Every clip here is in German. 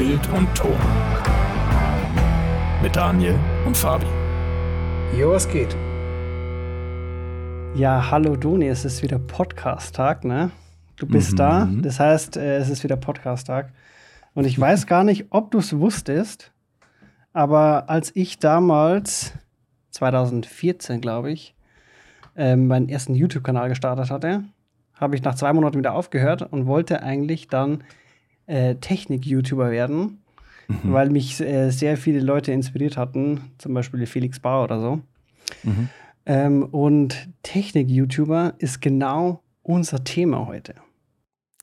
Bild und Ton. Mit Daniel und Fabi. Jo, was geht? Ja, hallo Doni, es ist wieder Podcast-Tag, ne? Du bist Mhm. da, das heißt, äh, es ist wieder Podcast-Tag. Und ich weiß gar nicht, ob du es wusstest, aber als ich damals, 2014 glaube ich, ähm, meinen ersten YouTube-Kanal gestartet hatte, habe ich nach zwei Monaten wieder aufgehört und wollte eigentlich dann äh, Technik-YouTuber werden, Mhm. weil mich äh, sehr viele Leute inspiriert hatten, zum Beispiel Felix Bauer oder so. Mhm. Ähm, und Technik-YouTuber ist genau unser Thema heute.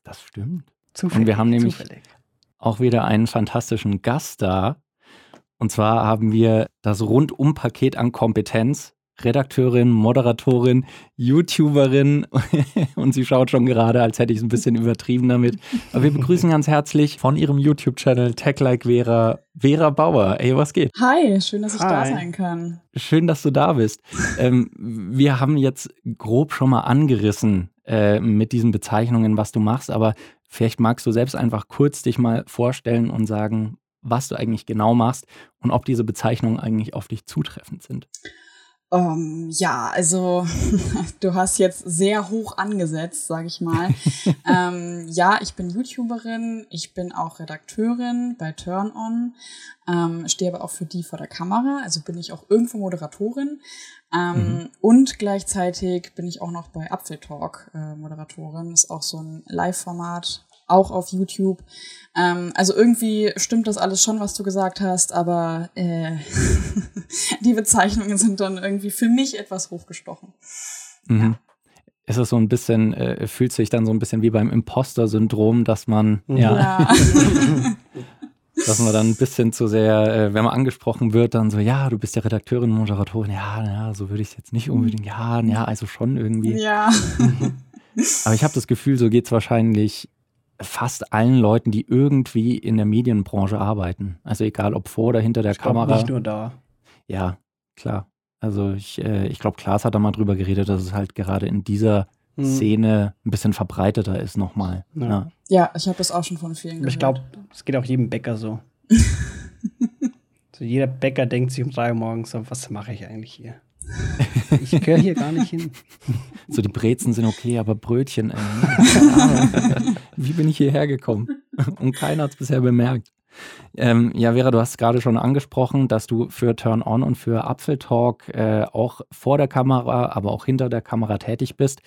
Das stimmt. Zufällig. Und wir haben nämlich- zufällig. Auch wieder einen fantastischen Gast da. Und zwar haben wir das Rundum-Paket an Kompetenz. Redakteurin, Moderatorin, YouTuberin und sie schaut schon gerade, als hätte ich es ein bisschen übertrieben damit. Aber wir begrüßen ganz herzlich von ihrem YouTube-Channel Tech Like Vera, Vera Bauer. Ey, was geht? Hi, schön, dass ich da sein kann. Schön, dass du da bist. ähm, wir haben jetzt grob schon mal angerissen äh, mit diesen Bezeichnungen, was du machst, aber vielleicht magst du selbst einfach kurz dich mal vorstellen und sagen, was du eigentlich genau machst und ob diese Bezeichnungen eigentlich auf dich zutreffend sind. Ähm, ja, also du hast jetzt sehr hoch angesetzt, sage ich mal. ähm, ja, ich bin YouTuberin, ich bin auch Redakteurin bei Turn On, ähm, stehe aber auch für die vor der Kamera, also bin ich auch irgendwo Moderatorin. Ähm, Und gleichzeitig bin ich auch noch bei Apfel Talk äh, Moderatorin, ist auch so ein Live-Format, auch auf YouTube. Ähm, also irgendwie stimmt das alles schon, was du gesagt hast, aber äh, die Bezeichnungen sind dann irgendwie für mich etwas hochgestochen. Mhm. Ist es so ein bisschen, äh, fühlt sich dann so ein bisschen wie beim Imposter-Syndrom, dass man, Mhm. ja, Ja. dass man dann ein bisschen zu sehr, äh, wenn man angesprochen wird, dann so, ja, du bist ja Redakteurin, Moderatorin, ja, ja, so würde ich es jetzt nicht unbedingt, ja, ja, also schon irgendwie. ja. Aber ich habe das Gefühl, so geht es wahrscheinlich fast allen Leuten, die irgendwie in der Medienbranche arbeiten. Also egal ob vor oder hinter der Ich Kamera. nicht nur da. Ja, klar. Also ich, äh, ich glaube, Klaas hat da mal drüber geredet, dass es halt gerade in dieser Mhm. Szene ein bisschen verbreiteter ist nochmal. Ja. Ja. ja, ich habe das auch schon von vielen Aber ich gehört. glaube, es geht auch jedem Bäcker so. so. Jeder Bäcker denkt sich um drei Uhr morgens so, was mache ich eigentlich hier? Ich gehöre hier gar nicht hin. So die Brezen sind okay, aber Brötchen, Ahnung. Wie bin ich hierher gekommen? Und keiner hat es bisher bemerkt. Ähm, ja, Vera, du hast gerade schon angesprochen, dass du für Turn On und für Apfeltalk äh, auch vor der Kamera, aber auch hinter der Kamera tätig bist.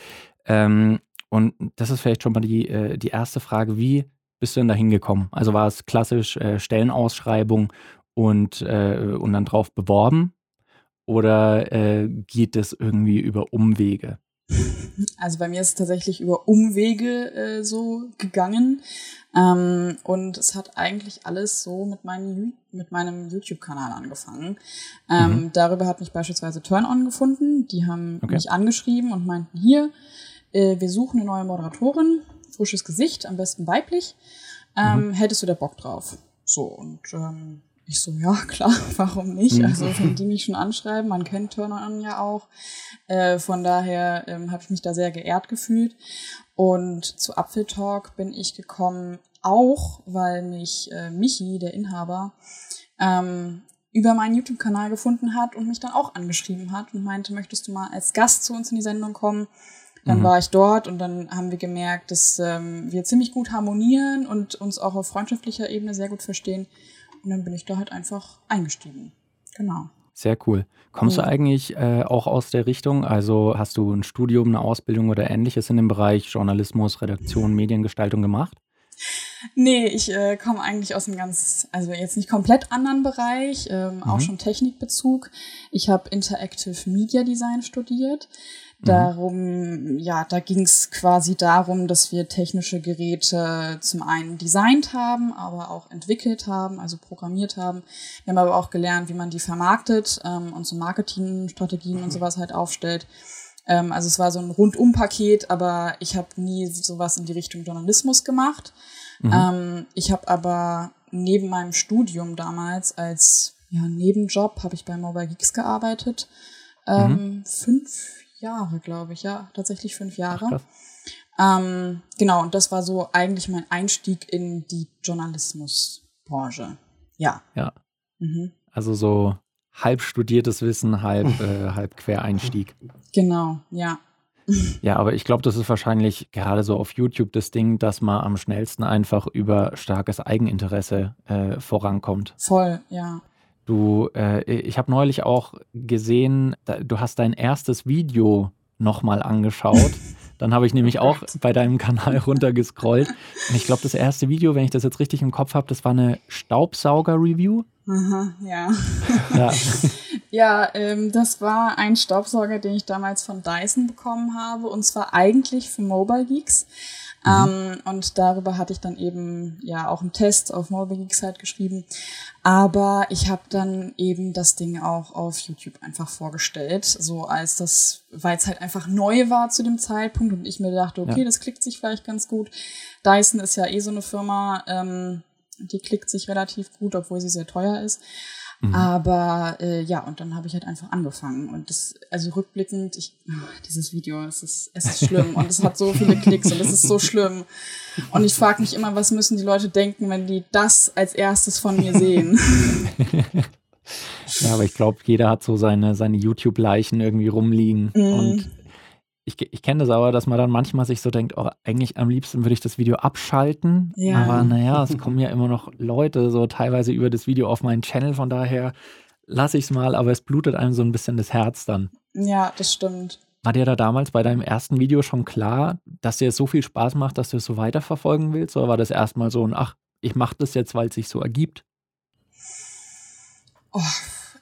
Ähm, und das ist vielleicht schon mal die, äh, die erste Frage, wie bist du denn da hingekommen? Also war es klassisch äh, Stellenausschreibung und, äh, und dann drauf beworben? Oder äh, geht es irgendwie über Umwege? Also bei mir ist es tatsächlich über Umwege äh, so gegangen. Ähm, und es hat eigentlich alles so mit, meinem mit meinem YouTube-Kanal angefangen. Ähm, Mhm. Darüber hat mich beispielsweise Turn On gefunden. Die haben Okay. mich angeschrieben und meinten, hier, äh, wir suchen eine neue Moderatorin, frisches Gesicht, am besten weiblich. Ähm, Hättest du da Bock drauf? So, und ähm, ich so, ja, klar, warum nicht? Mhm. Also, wenn die mich schon anschreiben, man kennt Turner On ja auch. Äh, von daher ähm, habe ich mich da sehr geehrt gefühlt. Und zu Apfeltalk bin ich gekommen, auch weil mich äh, Michi, der Inhaber, ähm, über meinen YouTube-Kanal gefunden hat und mich dann auch angeschrieben hat und meinte, möchtest du mal als Gast zu uns in die Sendung kommen? Dann Mhm. war ich dort und dann haben wir gemerkt, dass ähm, wir ziemlich gut harmonieren und uns auch auf freundschaftlicher Ebene sehr gut verstehen. Und dann bin ich da halt einfach eingestiegen. Genau. Sehr cool. Kommst du Mhm. eigentlich äh, auch aus der Richtung? Also hast du ein Studium, eine Ausbildung oder ähnliches in dem Bereich Journalismus, Redaktion, Mediengestaltung gemacht? Nee, ich äh, komme eigentlich aus einem ganz, also jetzt nicht komplett anderen Bereich, ähm, auch Mhm. schon Technikbezug. Ich habe Interactive Media Design studiert. Mhm. Darum, ja, da ging es quasi darum, dass wir technische Geräte zum einen designt haben, aber auch entwickelt haben, also programmiert haben. Wir haben aber auch gelernt, wie man die vermarktet ähm, und so Marketingstrategien und sowas halt aufstellt. Ähm, also es war so ein Rundum-Paket, aber ich habe nie sowas in die Richtung Journalismus gemacht. Mhm. Ähm, ich habe aber neben meinem Studium damals als ja, Nebenjob habe ich bei Mobile Geeks gearbeitet. Ähm, Fünf Jahre, glaube ich, ja, tatsächlich fünf Jahre. Krass. Ähm, genau, und das war so eigentlich mein Einstieg in die Branche. Ja. Ja. Mhm. Also so halb studiertes Wissen, halb, äh, halb Quereinstieg. Genau, ja. Ja, aber ich glaube, das ist wahrscheinlich gerade so auf YouTube das Ding, dass man am schnellsten einfach über starkes Eigeninteresse äh, vorankommt. Voll, ja. Du, äh, ich habe neulich auch gesehen, da, du hast dein erstes Video nochmal angeschaut. Dann habe ich nämlich auch bei deinem Kanal runtergescrollt. Und ich glaube, das erste Video, wenn ich das jetzt richtig im Kopf habe, das war eine Staubsauger-Review. Aha, ja. Ja. Ja, ähm, das war ein Staubsauger, den ich damals von Dyson bekommen habe. Und zwar eigentlich für Mobile Geeks. Ähm, und darüber hatte ich dann eben ja auch einen Test auf Mobile Geeks halt geschrieben. Aber ich habe dann eben das Ding auch auf YouTube einfach vorgestellt, so als das, weil es halt einfach neu war zu dem Zeitpunkt und ich mir dachte, okay, Ja. das klickt sich vielleicht ganz gut. Dyson ist ja eh so eine Firma, ähm, die klickt sich relativ gut, obwohl sie sehr teuer ist. Aber äh, ja, und dann habe ich halt einfach angefangen. Und das, also rückblickend, ich, ah, dieses Video, es ist, es ist schlimm und es hat so viele Klicks und es ist so schlimm. Und ich frage mich immer, was müssen die Leute denken, wenn die das als erstes von mir sehen? Ja, aber ich glaube, jeder hat so seine, seine YouTube-Leichen irgendwie rumliegen. Mhm. Und ich, ich kenne das aber, dass man dann manchmal sich so denkt, oh, eigentlich am liebsten würde ich das Video abschalten. Ja. Aber naja, es kommen ja immer noch Leute so teilweise über das Video auf meinen Channel. Von daher lasse ich es mal, aber es blutet einem so ein bisschen das Herz dann. ja, das stimmt. War dir da damals bei deinem ersten Video schon klar, dass dir so viel Spaß macht, dass du es so weiterverfolgen willst? Oder war das erstmal so ein, ach, ich mache das jetzt, weil es sich so ergibt? Oh,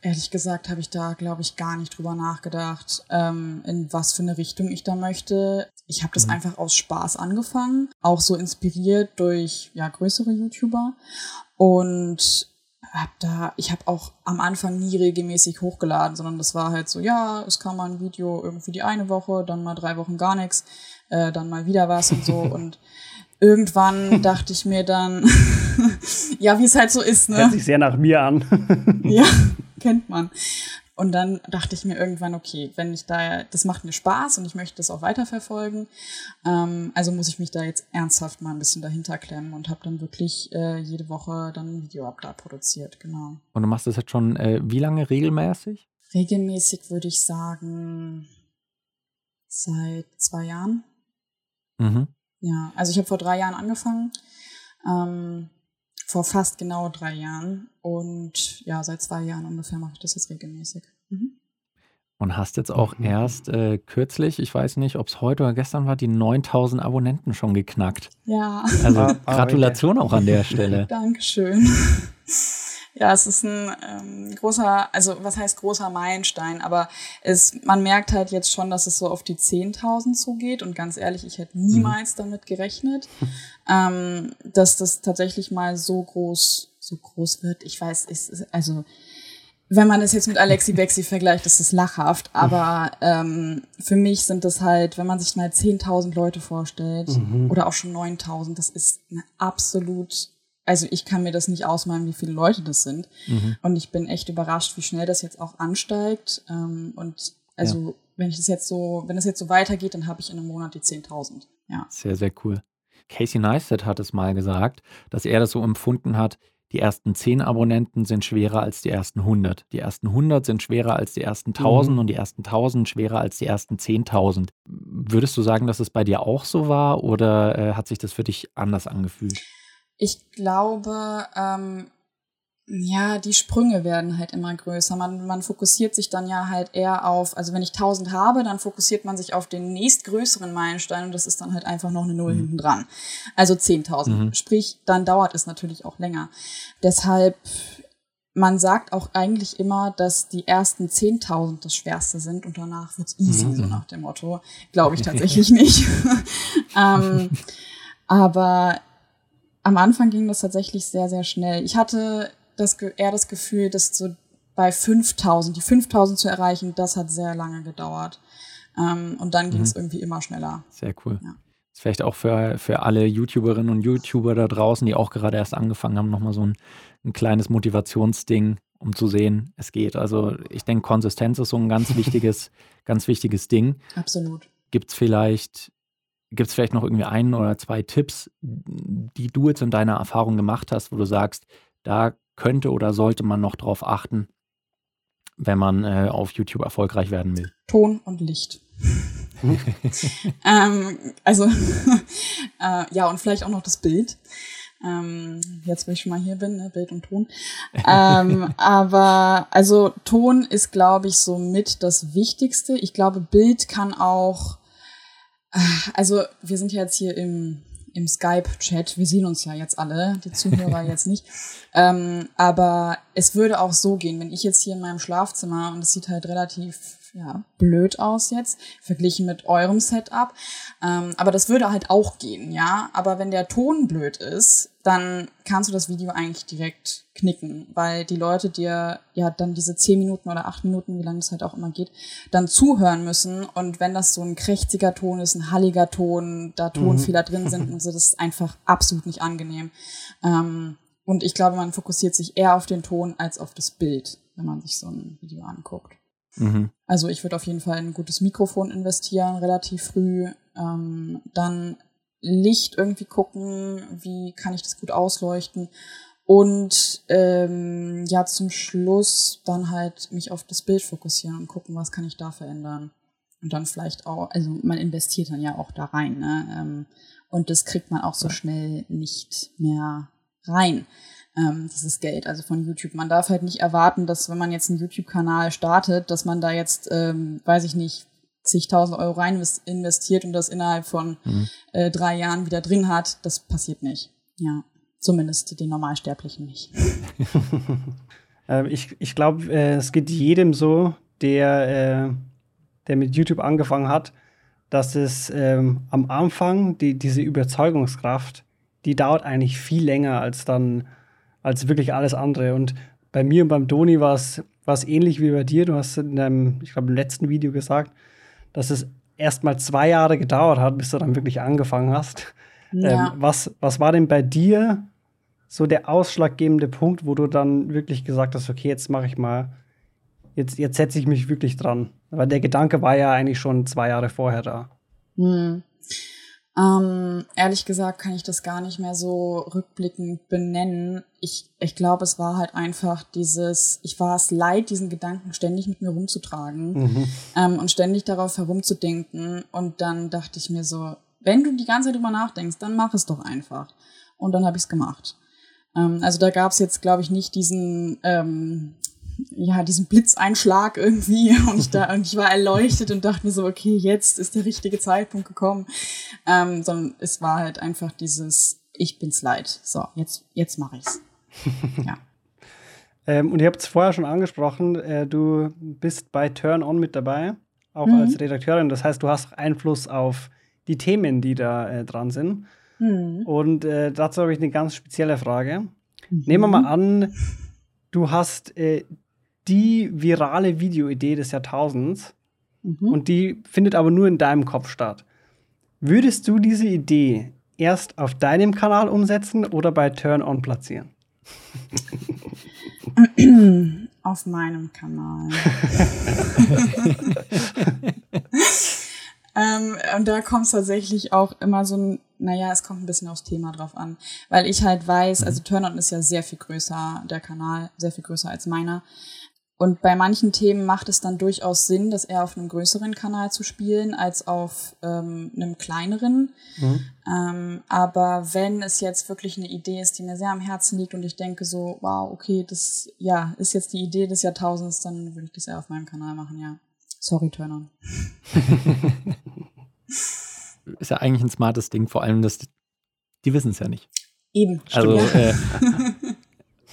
ehrlich gesagt habe ich da, glaube ich, gar nicht drüber nachgedacht, ähm, in was für eine Richtung ich da möchte. Ich habe das Mhm. einfach aus Spaß angefangen, auch so inspiriert durch ja größere YouTuber und hab da, ich habe auch am Anfang nie regelmäßig hochgeladen, sondern das war halt so, ja, es kam mal ein Video irgendwie die eine Woche, dann mal drei Wochen gar nichts, äh, dann mal wieder was und so und irgendwann dachte ich mir dann, ja, wie es halt so ist, ne? Hört sich sehr nach mir an. Ja, kennt man. Und dann dachte ich mir irgendwann, okay, wenn ich da, das macht mir Spaß und ich möchte das auch weiterverfolgen, ähm, also muss ich mich da jetzt ernsthaft mal ein bisschen dahinter klemmen und habe dann wirklich äh, jede Woche dann ein Video ab da produziert, genau. Und du machst das jetzt schon äh, wie lange regelmäßig? Regelmäßig würde ich sagen, seit zwei Jahren. Mhm. Ja, also ich habe vor drei Jahren angefangen, ähm, vor fast genau drei Jahren und ja, seit zwei Jahren ungefähr mache ich das jetzt regelmäßig. Mhm. Und hast jetzt auch Mhm. erst äh, kürzlich, ich weiß nicht, ob es heute oder gestern war, die 9000 Abonnenten schon geknackt. Ja, Also Ah, ah, Gratulation auch an der Stelle. Dankeschön. Ja, es ist ein ähm, großer, also was heißt großer Meilenstein, aber es, man merkt halt jetzt schon, dass es so auf die 10.000 zugeht. Und ganz ehrlich, ich hätte niemals damit gerechnet, ähm, dass das tatsächlich mal so groß, so groß wird. Ich weiß, es ist, also wenn man es jetzt mit Alexi Bexi vergleicht, ist es lachhaft, aber ähm, für mich sind das halt, wenn man sich mal 10.000 Leute vorstellt oder auch schon 9.000, das ist eine absolut, also ich kann mir das nicht ausmalen, wie viele Leute das sind. Und ich bin echt überrascht, wie schnell das jetzt auch ansteigt. Ähm, und also wenn ich das jetzt so, wenn das jetzt so weitergeht, dann habe ich in einem Monat die 10.000. Ja. Sehr, sehr cool. Casey Neistat hat es mal gesagt, dass er das so empfunden hat, die ersten 10 Abonnenten sind schwerer als die ersten 100. Die ersten 100 sind schwerer als die ersten 1000 Mhm. und die ersten 1000 schwerer als die ersten 10.000. Würdest du sagen, dass es bei dir auch so war oder äh, hat sich das für dich anders angefühlt? Ich glaube, ähm, ja, die Sprünge werden halt immer größer. Man, man fokussiert sich dann ja halt eher auf, also wenn ich 1000 habe, dann fokussiert man sich auf den nächstgrößeren Meilenstein und das ist dann halt einfach noch eine Null Mhm. hinten dran. Also 10.000. Mhm. Sprich, dann dauert es natürlich auch länger. Deshalb, man sagt auch eigentlich immer, dass die ersten 10.000 das Schwerste sind und danach wird's easy, Mhm. so nach dem Motto. Glaube ich tatsächlich nicht. ähm, aber am Anfang ging das tatsächlich sehr, sehr schnell. Ich hatte das, eher das Gefühl, dass so bei 5000, die 5000 zu erreichen, das hat sehr lange gedauert. Ähm, und dann ging es irgendwie immer schneller. Sehr cool. Ja. Ist vielleicht auch für, für alle YouTuberinnen und YouTuber da draußen, die auch gerade erst angefangen haben, nochmal so ein, ein kleines Motivationsding, um zu sehen, es geht. Also ich denke, Konsistenz ist so ein ganz wichtiges, ganz wichtiges Ding. Absolut. Gibt es vielleicht, gibt's vielleicht noch irgendwie einen oder zwei Tipps, die du jetzt in deiner Erfahrung gemacht hast, wo du sagst, da könnte oder sollte man noch drauf achten, wenn man äh, auf YouTube erfolgreich werden will? Ton und Licht. ähm, also, äh, ja, und vielleicht auch noch das Bild. Ähm, jetzt, wo ich schon mal hier bin, ne, Bild und Ton. ähm, aber also Ton ist, glaube ich, so mit das Wichtigste. Ich glaube, Bild kann auch, also wir sind ja jetzt hier im, im Skype-Chat, wir sehen uns ja jetzt alle, die Zuhörer jetzt nicht. Ähm, aber es würde auch so gehen, wenn ich jetzt hier in meinem Schlafzimmer und es sieht halt relativ ja, blöd aus jetzt, verglichen mit eurem Setup. Ähm, aber das würde halt auch gehen, ja. Aber wenn der Ton blöd ist, dann kannst du das Video eigentlich direkt knicken, weil die Leute dir ja dann diese zehn Minuten oder acht Minuten, wie lange das halt auch immer geht, dann zuhören müssen. Und wenn das so ein krächziger Ton ist, ein halliger Ton, da Tonfehler mhm. drin sind und so, das ist einfach absolut nicht angenehm. Ähm, und ich glaube, man fokussiert sich eher auf den Ton als auf das Bild, wenn man sich so ein Video anguckt. Mhm. Also ich würde auf jeden Fall ein gutes Mikrofon investieren, relativ früh. Ähm, dann Licht irgendwie gucken, wie kann ich das gut ausleuchten. Und ähm, ja, zum Schluss dann halt mich auf das Bild fokussieren und gucken, was kann ich da verändern. Und dann vielleicht auch, also man investiert dann ja auch da rein, ne? Ähm, und das kriegt man auch so schnell nicht mehr rein ähm, dieses Geld, also von YouTube. Man darf halt nicht erwarten, dass wenn man jetzt einen YouTube-Kanal startet, dass man da jetzt, ähm, weiß ich nicht, zigtausend Euro rein investiert und das innerhalb von mhm. äh, drei Jahren wieder drin hat. Das passiert nicht. Ja, zumindest den Normalsterblichen nicht. ähm, ich ich glaube, äh, es geht jedem so, der, äh, der mit YouTube angefangen hat, dass es ähm, am Anfang die, diese Überzeugungskraft, die dauert eigentlich viel länger als dann als wirklich alles andere. Und bei mir und beim Toni war es ähnlich wie bei dir. Du hast in deinem, ich glaube, im letzten Video gesagt, dass es erst mal zwei Jahre gedauert hat, bis du dann wirklich angefangen hast. Ja. Ähm, was, was war denn bei dir so der ausschlaggebende Punkt, wo du dann wirklich gesagt hast, okay, jetzt mache ich mal, jetzt, jetzt setze ich mich wirklich dran? Weil der Gedanke war ja eigentlich schon zwei Jahre vorher da. Hm. Ähm, ehrlich gesagt kann ich das gar nicht mehr so rückblickend benennen. Ich, ich glaube, es war halt einfach dieses, ich war es leid, diesen Gedanken ständig mit mir rumzutragen mhm. ähm, und ständig darauf herumzudenken. Und dann dachte ich mir so, wenn du die ganze Zeit drüber nachdenkst, dann mach es doch einfach. Und dann habe ich es gemacht. Ähm, also da gab es jetzt, glaube ich, nicht diesen ähm, ja, diesen Blitzeinschlag irgendwie und ich da, und ich war erleuchtet und dachte mir so, okay, jetzt ist der richtige Zeitpunkt gekommen. Ähm, sondern es war halt einfach dieses, ich bin's leid. So, jetzt, jetzt mache ich's. ja. ähm, und ihr habt es vorher schon angesprochen, äh, du bist bei Turn On mit dabei, auch mhm. als Redakteurin. Das heißt, du hast Einfluss auf die Themen, die da äh, dran sind. Mhm. Und äh, dazu habe ich eine ganz spezielle Frage. Mhm. Nehmen wir mal an, du hast äh, die virale Videoidee des Jahrtausends mhm. und die findet aber nur in deinem Kopf statt. Würdest du diese Idee erst auf deinem Kanal umsetzen oder bei Turn On platzieren? Auf meinem Kanal. ähm, und da kommt es tatsächlich auch immer so ein, naja, es kommt ein bisschen aufs Thema drauf an. Weil ich halt weiß, also Turn On ist ja sehr viel größer, der Kanal, sehr viel größer als meiner. Und bei manchen Themen macht es dann durchaus Sinn, das eher auf einem größeren Kanal zu spielen als auf ähm, einem kleineren. Mhm. Ähm, aber wenn es jetzt wirklich eine Idee ist, die mir sehr am Herzen liegt und ich denke so, wow, okay, das ja ist jetzt die Idee des Jahrtausends, dann würde ich das eher auf meinem Kanal machen, ja. Sorry, Turner. ist ja eigentlich ein smartes Ding, vor allem, dass die, die wissen es ja nicht. Eben, stimmt. Also, ja. äh,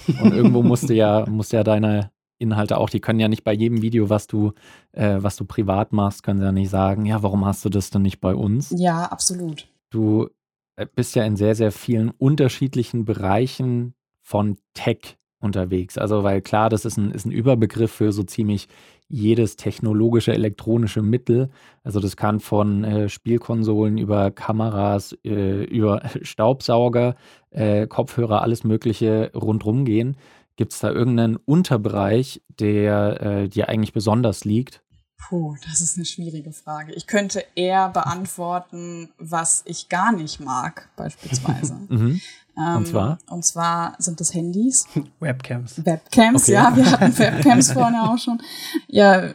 und irgendwo musste ja, musste ja deine Inhalte auch, die können ja nicht bei jedem Video, was du, äh, was du privat machst, können sie ja nicht sagen, ja, warum hast du das denn nicht bei uns? Ja, absolut. Du äh, bist ja in sehr, sehr vielen unterschiedlichen Bereichen von Tech unterwegs. Also, weil klar, das ist ein, ist ein Überbegriff für so ziemlich jedes technologische elektronische Mittel. Also das kann von äh, Spielkonsolen über Kameras, äh, über Staubsauger, äh, Kopfhörer, alles Mögliche rundrum gehen. Gibt es da irgendeinen Unterbereich, der äh, dir eigentlich besonders liegt? Puh, das ist eine schwierige Frage. Ich könnte eher beantworten, was ich gar nicht mag, beispielsweise. Mhm. Ähm, Und zwar? Und zwar sind das Handys. Webcams. Webcams, Okay. ja, wir hatten Webcams vorne auch schon. Ja, äh,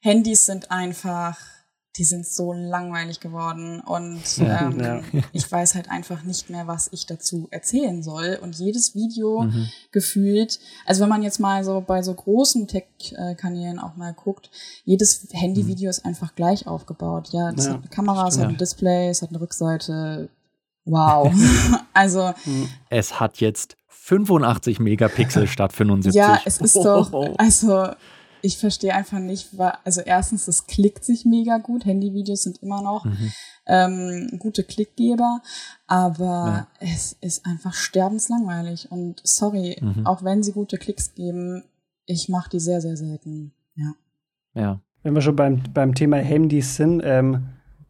Handys sind einfach, die sind so langweilig geworden und Ja. ähm, Ja. ich weiß halt einfach nicht mehr, was ich dazu erzählen soll. Und jedes Video Mhm. gefühlt, also wenn man jetzt mal so bei so großen Tech-Kanälen auch mal guckt, jedes Handyvideo ist einfach gleich aufgebaut. Ja, das Ja, hat eine Kamera, es hat stimmt. ein Display, es hat eine Rückseite. Wow. also Es hat jetzt 85 Megapixel statt 75. Ja, es ist doch, also ich verstehe einfach nicht, wa- also erstens, es klickt sich mega gut, Handyvideos sind immer noch Mhm. ähm, gute Klickgeber, aber Ja. es ist einfach sterbenslangweilig und sorry, Mhm. auch wenn sie gute Klicks geben, ich mache die sehr, sehr selten. Ja. Ja. Wenn wir schon beim, beim Thema Handys sind, ähm,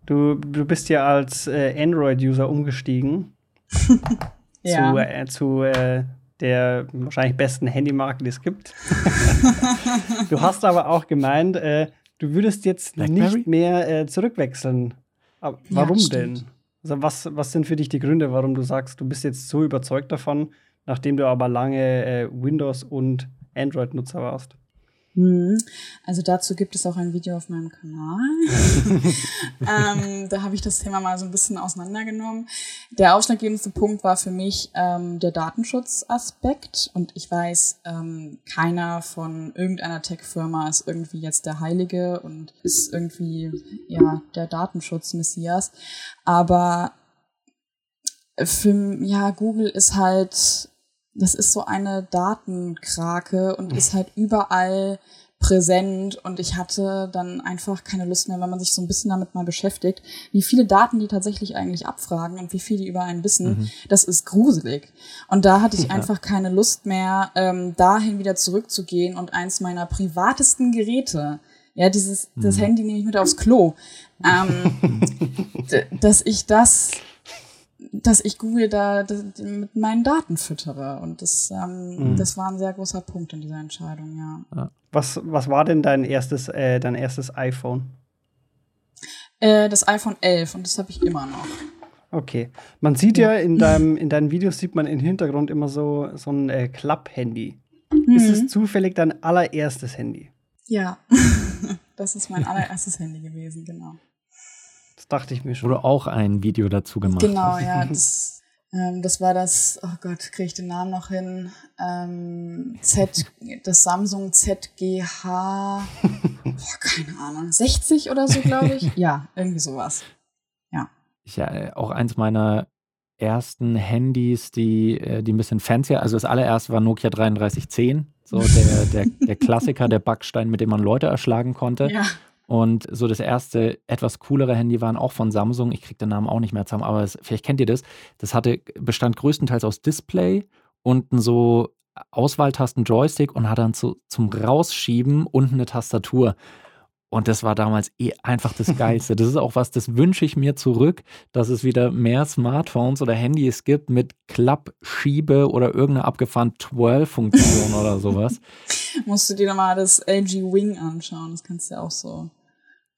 du, du bist ja als äh, Android-User umgestiegen Ja. zu, äh, zu äh, der wahrscheinlich besten Handymarke, die es gibt. du hast aber auch gemeint, äh, du würdest jetzt Blackberry? nicht mehr äh, zurückwechseln. Aber Ja, warum stimmt. denn? Also was, was sind für dich die Gründe, warum du sagst, du bist jetzt so überzeugt davon, nachdem du aber lange äh, Windows- und Android-Nutzer warst? Mhm. Also dazu gibt es auch ein Video auf meinem Kanal. ähm, da habe ich das Thema mal so ein bisschen auseinandergenommen. Der ausschlaggebendste Punkt war für mich ähm, der Datenschutzaspekt. Und ich weiß, ähm, keiner von irgendeiner Tech-Firma ist irgendwie jetzt der Heilige und ist irgendwie ja der Datenschutz-Messias. Aber für, ja, Google ist halt, das ist so eine Datenkrake und ist halt überall präsent. Und ich hatte dann einfach keine Lust mehr, wenn man sich so ein bisschen damit mal beschäftigt, wie viele Daten die tatsächlich eigentlich abfragen und wie viel die über einen wissen, das ist gruselig. Und da hatte ich einfach keine Lust mehr, ähm, dahin wieder zurückzugehen und eins meiner privatesten Geräte, ja, dieses, das Handy nehme ich mit aufs Klo, ähm, dass ich das dass ich Google da das, mit meinen Daten füttere. Und das, ähm, das war ein sehr großer Punkt in dieser Entscheidung, ja. Was, was war denn dein erstes, äh, dein erstes iPhone? Äh, das iPhone 11 und das habe ich immer noch. Okay. Man sieht ja, in, deinem, in deinen Videos sieht man im Hintergrund immer so, so ein äh, Klapp-Handy. Ist es zufällig dein allererstes Handy? Ja, das ist mein allererstes Handy gewesen, genau. Das dachte ich mir Wo schon. du auch ein Video dazu gemacht Genau, hast. ja, das, ähm, das war das, oh Gott, kriege ich den Namen noch hin? Ähm, Z, das Samsung ZGH, boah, keine Ahnung, 60 oder so, glaube ich. Ja, irgendwie sowas. Ich, äh, auch eins meiner ersten Handys, die, äh, die ein bisschen fancier, also das allererste war Nokia 3310, so der, der, der Klassiker, der Backstein, mit dem man Leute erschlagen konnte. Ja. Und so das erste, etwas coolere Handy waren auch von Samsung. Ich kriege den Namen auch nicht mehr zusammen, aber es, vielleicht kennt ihr das. Das hatte, bestand größtenteils aus Display und so Auswahltasten-Joystick und hat dann zu, zum Rausschieben unten eine Tastatur. Und das war damals eh einfach das Geilste. Das ist auch was, das wünsche ich mir zurück, dass es wieder mehr Smartphones oder Handys gibt mit Klapp, Schiebe oder irgendeine abgefahren Twirl-Funktion oder sowas. Musst du dir nochmal das LG Wing anschauen. Das kannst du ja auch so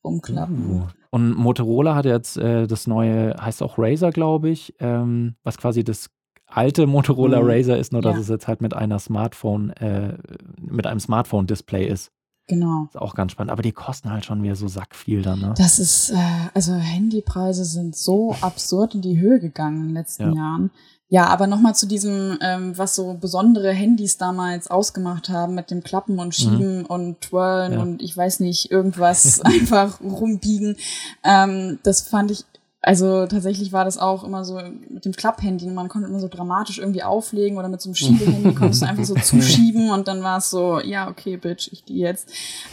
rumklappen. Und Motorola hat jetzt äh, das neue, heißt auch Razer, glaube ich, ähm, was quasi das alte Motorola Mhm. Razer ist, nur dass Ja. es jetzt halt mit einer Smartphone, äh, mit einem Smartphone-Display ist. Genau. Ist auch ganz spannend. Aber die kosten halt schon wieder so sackviel dann, ne? Das ist, äh, also Handypreise sind so absurd in die Höhe gegangen in den letzten Ja. Jahren. Ja, aber nochmal zu diesem, ähm, was so besondere Handys damals ausgemacht haben mit dem Klappen und Schieben und Twirlen Ja. und ich weiß nicht, irgendwas einfach rumbiegen. Ähm, das fand ich, also tatsächlich war das auch immer so mit dem Klapphandy. Man konnte immer so dramatisch irgendwie auflegen oder mit so einem Schiebehandy konntest du einfach so zuschieben und dann war es so, ja, okay, Bitch, ich gehe jetzt.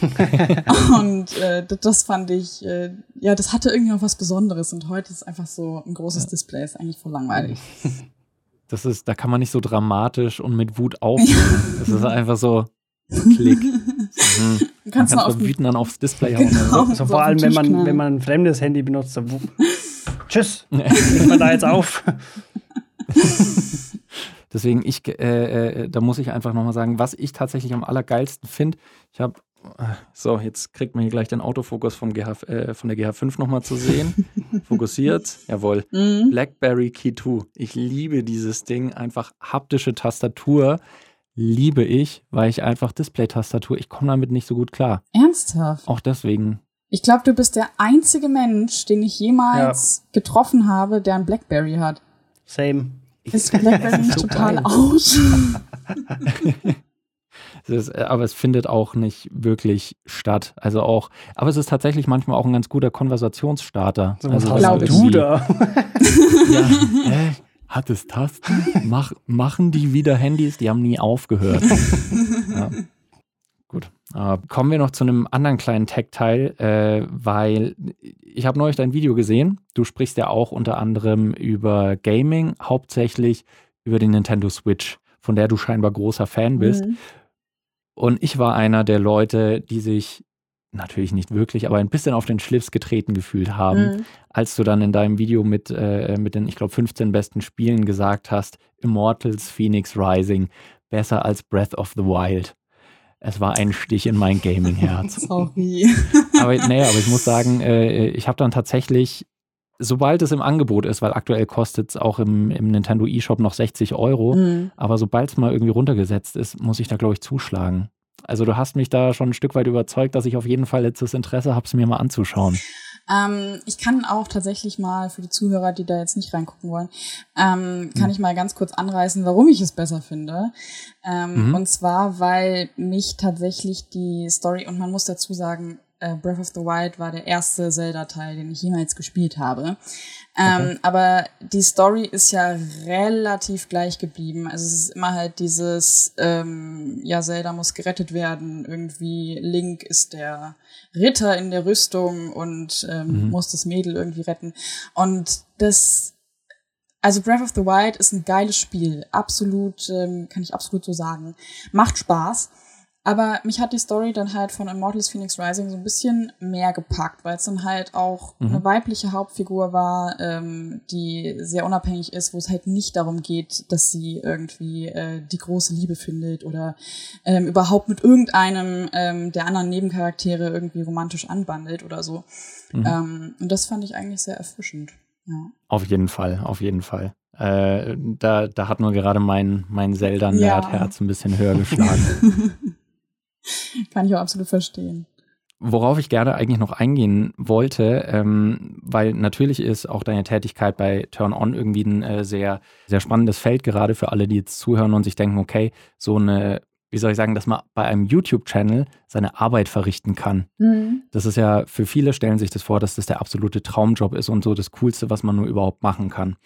Und äh, das- fand ich, äh, ja, das hatte irgendwie auch was Besonderes. Und heute ist einfach so ein großes Display, ist eigentlich voll langweilig. Das ist, da kann man nicht so dramatisch und mit Wut aufnehmen. Das ist einfach so Klick. Mhm. Du Man kannst kann mal auf wütend dann aufs Display hauen. Genau. So, So vor allem, wenn man, knallen. wenn man ein fremdes Handy benutzt. Wupp. Tschüss, legt man da jetzt auf. Deswegen, ich, äh, äh, da muss ich einfach nochmal sagen, was ich tatsächlich am allergeilsten finde. Ich habe So, jetzt kriegt man hier gleich den Autofokus vom GH, äh, von der GH5 nochmal zu sehen. Fokussiert. Jawohl. Mhm. BlackBerry Key 2. Ich liebe dieses Ding. Einfach haptische Tastatur. Liebe ich, weil ich einfach Display-Tastatur, ich komme damit nicht so gut klar. Ernsthaft? Auch deswegen. Ich glaube, du bist der einzige Mensch, den ich jemals getroffen habe, der ein Blackberry hat. Same. Ist Blackberry nicht total aus? Es ist, aber es findet auch nicht wirklich statt. Also auch, aber es ist tatsächlich manchmal auch ein ganz guter Konversationsstarter. So, also ich. du da? Ja, hä? Hat es Tasten? Mach, machen die wieder Handys? Die haben nie aufgehört. ja. Äh, kommen wir noch zu einem anderen kleinen Tech-Teil, äh, weil ich habe neulich dein Video gesehen. Du sprichst ja auch unter anderem über Gaming, hauptsächlich über die Nintendo Switch, von der du scheinbar großer Fan bist. Mhm. Und ich war einer der Leute, die sich natürlich nicht wirklich, aber ein bisschen auf den Schlips getreten gefühlt haben, Mhm. als du dann in deinem Video mit, äh, mit den, ich glaube, 15 besten Spielen gesagt hast, Immortals Phoenix Rising, besser als Breath of the Wild. Es war ein Stich in mein Gaming-Herz. Sorry. aber naja, aber ich muss sagen, äh, ich habe dann tatsächlich, sobald es im Angebot ist, weil aktuell kostet es auch im, im Nintendo eShop noch 60 Euro, Mhm. aber sobald es mal irgendwie runtergesetzt ist, muss ich da, glaube ich, zuschlagen. Also du hast mich da schon ein Stück weit überzeugt, dass ich auf jeden Fall jetzt das Interesse habe, es mir mal anzuschauen. Ähm, ich kann auch tatsächlich mal für die Zuhörer, die da jetzt nicht reingucken wollen, ähm, kann Hm. ich mal ganz kurz anreißen, warum ich es besser finde. Ähm, Mhm. Und zwar, weil mich tatsächlich die Story, und man muss dazu sagen, äh, Breath of the Wild war der erste Zelda-Teil, den ich jemals gespielt habe. Ähm, Okay. Aber die Story ist ja relativ gleich geblieben. Also es ist immer halt dieses, ähm, ja, Zelda muss gerettet werden. Irgendwie Link ist der Ritter in der Rüstung und ähm, Mhm. muss das Mädel irgendwie retten. Und das, also Breath of the Wild ist ein geiles Spiel. Absolut, ähm, kann ich absolut so sagen. Macht Spaß. Aber mich hat die Story dann halt von Immortals Phoenix Rising so ein bisschen mehr gepackt, weil es dann halt auch Mhm. eine weibliche Hauptfigur war, ähm, die sehr unabhängig ist, wo es halt nicht darum geht, dass sie irgendwie äh, die große Liebe findet oder ähm, überhaupt mit irgendeinem ähm, der anderen Nebencharaktere irgendwie romantisch anbandelt oder so. Mhm. Ähm, und das fand ich eigentlich sehr erfrischend. Ja. Auf jeden Fall, auf jeden Fall. Äh, da, da hat nur gerade mein, mein Zelda-Nerd-Herz ein bisschen höher geschlagen. Kann ich auch absolut verstehen. Worauf ich gerne eigentlich noch eingehen wollte, ähm, weil natürlich ist auch deine Tätigkeit bei Turn On irgendwie ein äh, sehr, sehr spannendes Feld, gerade für alle, die jetzt zuhören und sich denken, okay, so eine, wie soll ich sagen, dass man bei einem YouTube-Channel seine Arbeit verrichten kann. Das ist ja, für viele stellen sich das vor, dass das der absolute Traumjob ist und so das Coolste, was man nur überhaupt machen kann.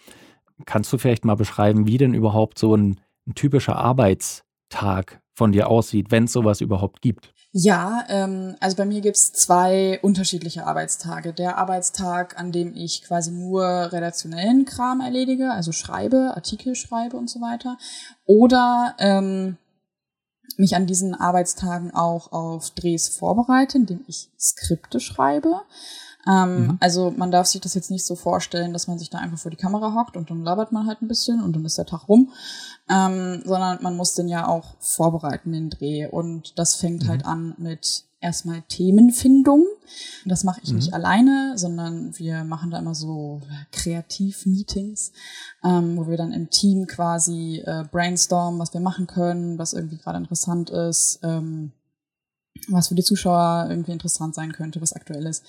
Kannst du vielleicht mal beschreiben, wie denn überhaupt so ein, ein typischer Arbeitstag von dir aussieht, wenn es sowas überhaupt gibt? Ja, ähm, also bei mir gibt's zwei unterschiedliche Arbeitstage. Der Arbeitstag, an dem ich quasi nur redaktionellen Kram erledige, also schreibe, Artikel schreibe und so weiter. Oder ähm, mich an diesen Arbeitstagen auch auf Drehs vorbereite, indem ich Skripte schreibe. Ähm, Mhm. Also man darf sich das jetzt nicht so vorstellen, dass man sich da einfach vor die Kamera hockt und dann labert man halt ein bisschen und dann ist der Tag rum, ähm, sondern man muss den ja auch vorbereiten, den Dreh. Und das fängt Mhm. halt an mit erstmal Themenfindung. Und das mache ich Mhm. nicht alleine, sondern wir machen da immer so Kreativ-Meetings, ähm, wo wir dann im Team quasi äh, brainstormen, was wir machen können, was irgendwie gerade interessant ist, ähm, was für die Zuschauer irgendwie interessant sein könnte, was aktuell ist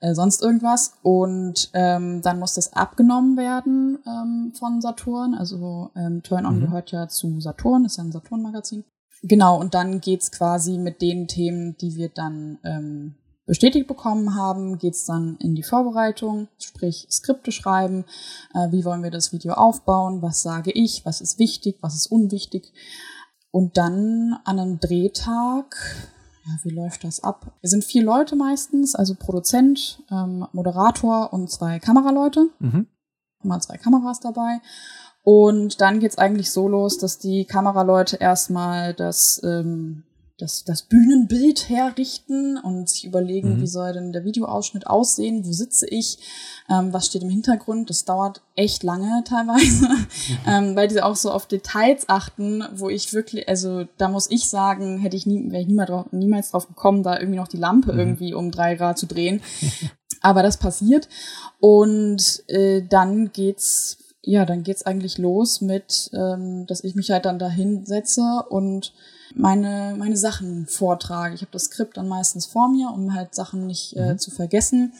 äh, sonst irgendwas. Und ähm, dann muss das abgenommen werden ähm, von Saturn. Also ähm, Turn On Mhm. gehört ja zu Saturn, ist ja ein Saturn-Magazin. Genau, und dann geht's quasi mit den Themen, die wir dann ähm, bestätigt bekommen haben, geht's dann in die Vorbereitung, sprich Skripte schreiben, äh, wie wollen wir das Video aufbauen, was sage ich, was ist wichtig, was ist unwichtig. Und dann an einem Drehtag, ja, wie läuft das ab? Wir sind vier Leute meistens, also Produzent, ähm, Moderator und zwei Kameraleute. Mhm. Mal zwei Kameras dabei. Und dann geht's eigentlich so los, dass die Kameraleute erstmal das, ähm, das, das Bühnenbild herrichten und sich überlegen, Mhm. wie soll denn der Videoausschnitt aussehen, wo sitze ich, ähm, was steht im Hintergrund. Das dauert echt lange teilweise, ähm, weil die auch so auf Details achten, wo ich wirklich, also da muss ich sagen, hätte ich nie, wäre ich niemals drauf, niemals drauf gekommen, da irgendwie noch die Lampe Mhm. irgendwie um drei Grad zu drehen. Aber das passiert. Und äh, dann geht's, ja, dann geht's eigentlich los mit, ähm, dass ich mich halt dann da hinsetze und meine, meine Sachen vortrage. Ich habe das Skript dann meistens vor mir, um halt Sachen nicht äh, Mhm. zu vergessen.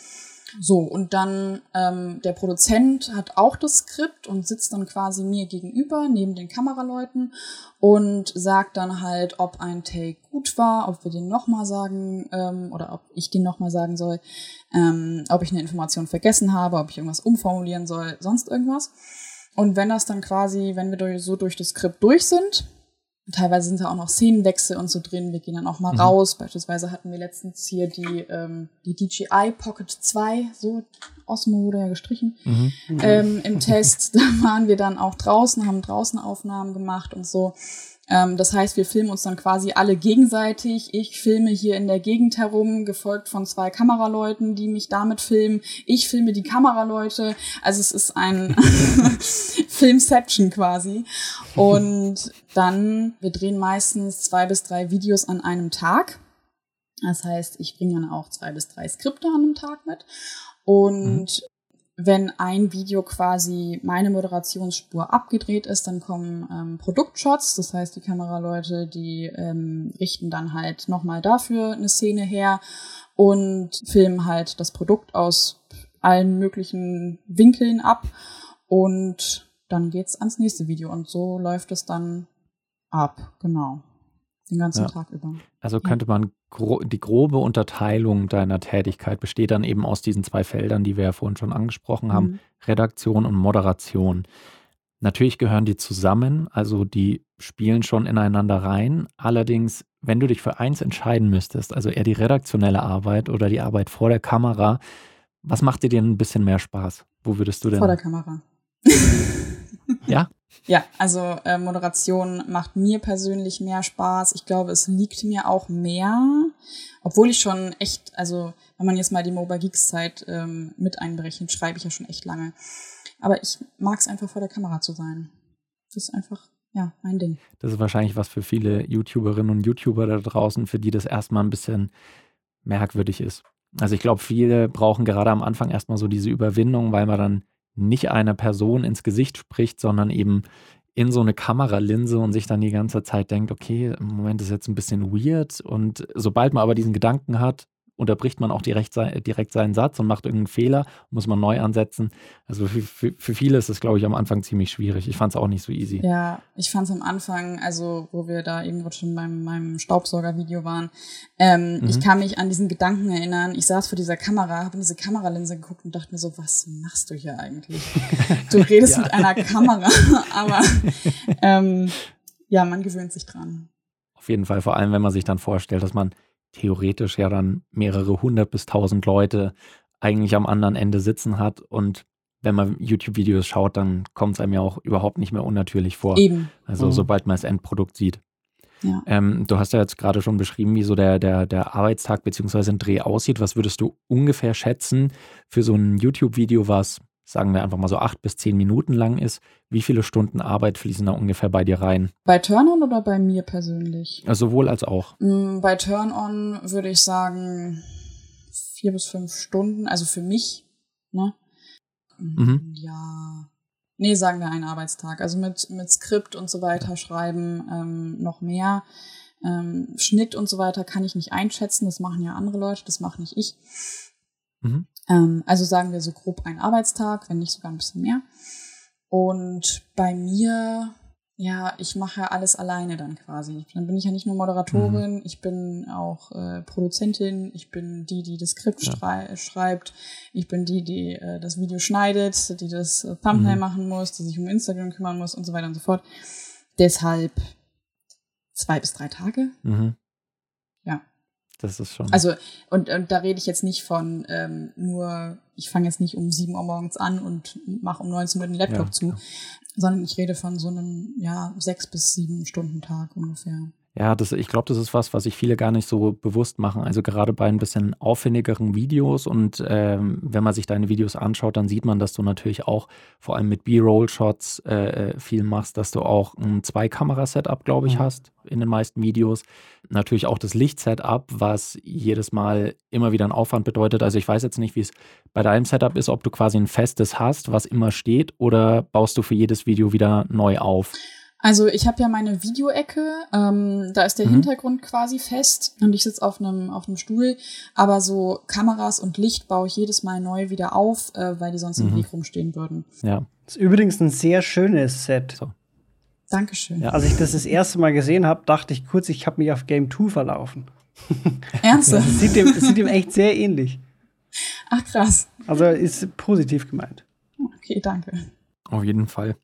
So, und dann ähm, der Produzent hat auch das Skript und sitzt dann quasi mir gegenüber, neben den Kameraleuten und sagt dann halt, ob ein Take gut war, ob wir den nochmal sagen ähm, oder ob ich den nochmal sagen soll, ähm, ob ich eine Information vergessen habe, ob ich irgendwas umformulieren soll, sonst irgendwas. Und wenn das dann quasi, wenn wir durch, so durch das Skript durch sind, teilweise sind da auch noch Szenenwechsel und so drin, wir gehen dann auch mal Mhm. raus. Beispielsweise hatten wir letztens hier die, ähm, die DJI Pocket 2, so Osmo wurde ja gestrichen, Mhm. ähm, im Test. Da waren wir dann auch draußen, haben draußen Aufnahmen gemacht und so. Ähm, das heißt, wir filmen uns dann quasi alle gegenseitig. Ich filme hier in der Gegend herum, gefolgt von zwei Kameraleuten, die mich damit filmen. Ich filme die Kameraleute. Also es ist ein Filmception quasi. Und dann, wir drehen meistens zwei bis drei Videos an einem Tag. Das heißt, ich bringe dann auch zwei bis drei Skripte an einem Tag mit. Und wenn ein Video quasi meine Moderationsspur abgedreht ist, dann kommen ähm, Produktshots. Das heißt, die Kameraleute, die ähm, richten dann halt nochmal dafür eine Szene her und filmen halt das Produkt aus allen möglichen Winkeln ab. Und dann geht's ans nächste Video. Und so läuft es dann ab. Genau. Den ganzen Ja. Tag über. Also könnte man gro die grobe Unterteilung deiner Tätigkeit besteht dann eben aus diesen zwei Feldern, die wir ja vorhin schon angesprochen haben, Mhm. Redaktion und Moderation. Natürlich gehören die zusammen, also die spielen schon ineinander rein. Allerdings, wenn du dich für eins entscheiden müsstest, also eher die redaktionelle Arbeit oder die Arbeit vor der Kamera, was macht dir denn ein bisschen mehr Spaß? Wo würdest du denn? Vor der Kamera. Ja? Ja, also äh, Moderation macht mir persönlich mehr Spaß. Ich glaube, es liegt mir auch mehr, obwohl ich schon echt, also wenn man jetzt mal die Mobile Geeks Zeit ähm, mit einberechnet, schreibe ich ja schon echt lange. Aber ich mag es einfach vor der Kamera zu sein. Das ist einfach, ja, mein Ding. Das ist wahrscheinlich was für viele YouTuberinnen und YouTuber da draußen, für die das erstmal ein bisschen merkwürdig ist. Also ich glaube, viele brauchen gerade am Anfang erstmal so diese Überwindung, weil man dann nicht einer Person ins Gesicht spricht, sondern eben in so eine Kameralinse und sich dann die ganze Zeit denkt, okay, im Moment ist jetzt ein bisschen weird. Und sobald man aber diesen Gedanken hat, unterbricht man auch direkt, sei, direkt seinen Satz und macht irgendeinen Fehler, muss man neu ansetzen. Also für, für, für viele ist es, glaube ich, am Anfang ziemlich schwierig. Ich fand es auch nicht so easy. Ja, ich fand es am Anfang, also wo wir da eben gerade schon beim meinem Staubsauger-Video waren, ähm, Mhm. ich kann mich an diesen Gedanken erinnern. Ich saß vor dieser Kamera, habe in diese Kameralinse geguckt und dachte mir so, was machst du hier eigentlich? Du redest Ja. mit einer Kamera, aber ähm, ja, man gewöhnt sich dran. Auf jeden Fall, vor allem wenn man sich dann vorstellt, dass man theoretisch ja dann mehrere hundert bis tausend Leute eigentlich am anderen Ende sitzen hat und wenn man YouTube-Videos schaut, dann kommt es einem ja auch überhaupt nicht mehr unnatürlich vor. Eben. Also Mhm. sobald man das Endprodukt sieht. Ja. Ähm, du hast ja jetzt gerade schon beschrieben, wie so der, der, der Arbeitstag bzw. ein Dreh aussieht. Was würdest du ungefähr schätzen für so ein YouTube-Video, was, sagen wir einfach mal so acht bis zehn Minuten lang ist? Wie viele Stunden Arbeit fließen da ungefähr bei dir rein? Bei Turn-On oder bei mir persönlich? Also sowohl als auch. Mm, Bei Turn-On würde ich sagen vier bis fünf Stunden, also für mich, ne? Mhm. Ja. Nee, sagen wir einen Arbeitstag. Also mit, mit Skript und so weiter schreiben ähm, noch mehr. Ähm, Schnitt und so weiter kann ich nicht einschätzen. Das machen ja andere Leute, das mache nicht ich. Mhm. Ähm, also sagen wir so grob einen Arbeitstag, wenn nicht sogar ein bisschen mehr. Und bei mir, ja, ich mache alles alleine dann quasi. Dann bin ich ja nicht nur Moderatorin, ich bin auch äh, Produzentin, ich bin die, die das Skript Ja. schrei schreibt, ich bin die, die äh, das Video schneidet, die das äh, Thumbnail Mhm. machen muss, die sich um Instagram kümmern muss und so weiter und so fort. Deshalb zwei bis drei Tage. Mhm. Ja. Das ist schon. Also, und, und da rede ich jetzt nicht von ähm, nur, ich fange jetzt nicht um 7 Uhr morgens an und mache um 19 Uhr den Laptop Ja, zu, klar. sondern ich rede von so einem, ja, sechs bis sieben Stunden Tag ungefähr. Ja, das, ich glaube, das ist was, was sich viele gar nicht so bewusst machen. Also gerade bei ein bisschen aufwendigeren Videos und ähm, wenn man sich deine Videos anschaut, dann sieht man, dass du natürlich auch vor allem mit B-Roll-Shots äh, äh viel machst, dass du auch ein Zwei-Kamera-Setup, glaube ich, mhm. hast in den meisten Videos. Natürlich auch das Licht-Setup, was jedes Mal immer wieder einen Aufwand bedeutet. Also ich weiß jetzt nicht, wie es bei deinem Setup ist, ob du quasi ein festes hast, was immer steht, oder baust du für jedes Video wieder neu auf? Also ich habe ja meine Videoecke, ähm, da ist der mhm. Hintergrund quasi fest und ich sitze auf einem auf einem Stuhl, aber so Kameras und Licht baue ich jedes Mal neu wieder auf, äh, weil die sonst mhm. im Weg rumstehen würden. Ja. Das ist übrigens ein sehr schönes Set. So. Dankeschön. Ja, als ich das das erste Mal gesehen habe, dachte ich kurz, ich habe mich auf Game 2 verlaufen. Ernsthaft? Das sieht, dem, das sieht dem echt sehr ähnlich. Ach krass. Also ist positiv gemeint. Okay, danke. Auf jeden Fall.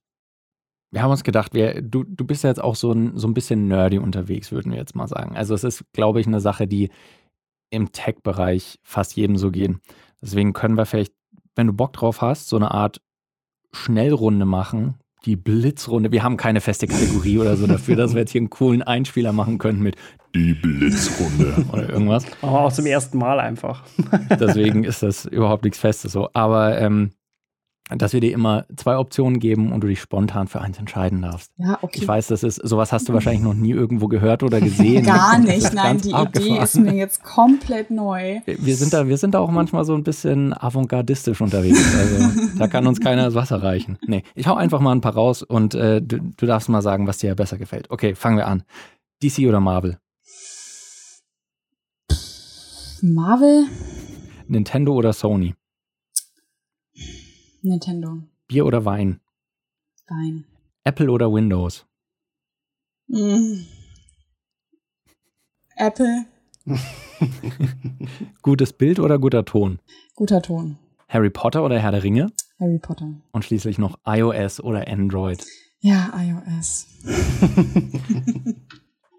Wir haben uns gedacht, wir, du, du bist ja jetzt auch so ein, so ein bisschen nerdy unterwegs, würden wir jetzt mal sagen. Also es ist, glaube ich, eine Sache, die im Tech-Bereich fast jedem so geht. Deswegen können wir vielleicht, wenn du Bock drauf hast, so eine Art Schnellrunde machen, die Blitzrunde. Wir haben keine feste Kategorie oder so dafür, dass wir jetzt hier einen coolen Einspieler machen können mit die Blitzrunde oder irgendwas. Machen wir auch zum ersten Mal einfach. Deswegen ist das überhaupt nichts Festes so. Aber ähm, dass wir dir immer zwei Optionen geben und du dich spontan für eins entscheiden darfst. Ja, okay. Ich weiß, das ist, sowas hast du wahrscheinlich noch nie irgendwo gehört oder gesehen. Gar nicht, nein, die abgefahren. Idee ist mir jetzt komplett neu. Wir sind da, wir sind da auch manchmal so ein bisschen avantgardistisch unterwegs. Also da kann uns keiner das Wasser reichen. Nee, ich hau einfach mal ein paar raus und äh, du, du darfst mal sagen, was dir besser gefällt. Okay, fangen wir an. DC oder Marvel? Marvel? Nintendo oder Sony? Nintendo. Bier oder Wein? Wein. Apple oder Windows? Mm. Apple. Gutes Bild oder guter Ton? Guter Ton. Harry Potter oder Herr der Ringe? Harry Potter. Und schließlich noch iOS oder Android? Ja, iOS.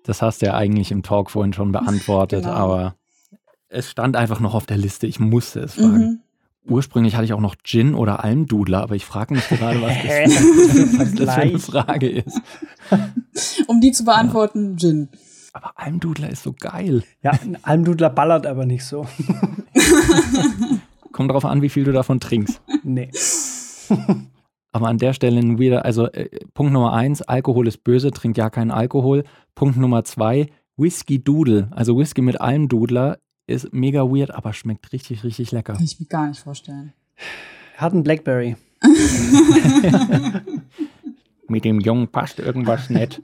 das hast du ja eigentlich im Talk vorhin schon beantwortet, genau. aber es stand einfach noch auf der Liste. Ich musste es fragen. Mhm. Ursprünglich hatte ich auch noch Gin oder Almdudler, aber ich frage mich gerade, was das, was das für eine Frage ist. Um die zu beantworten, ja. Gin. Aber Almdudler ist so geil. Ja, ein Almdudler ballert aber nicht so. Kommt drauf an, wie viel du davon trinkst. Nee. Aber an der Stelle wieder, also äh, Punkt Nummer eins, Alkohol ist böse, trinkt ja keinen Alkohol. Punkt Nummer zwei, Whisky Doodle, also Whisky mit Almdudler ist mega weird, aber schmeckt richtig, richtig lecker. Kann ich mir gar nicht vorstellen. Hat ein Blackberry. Mit dem Jungen passt irgendwas nicht.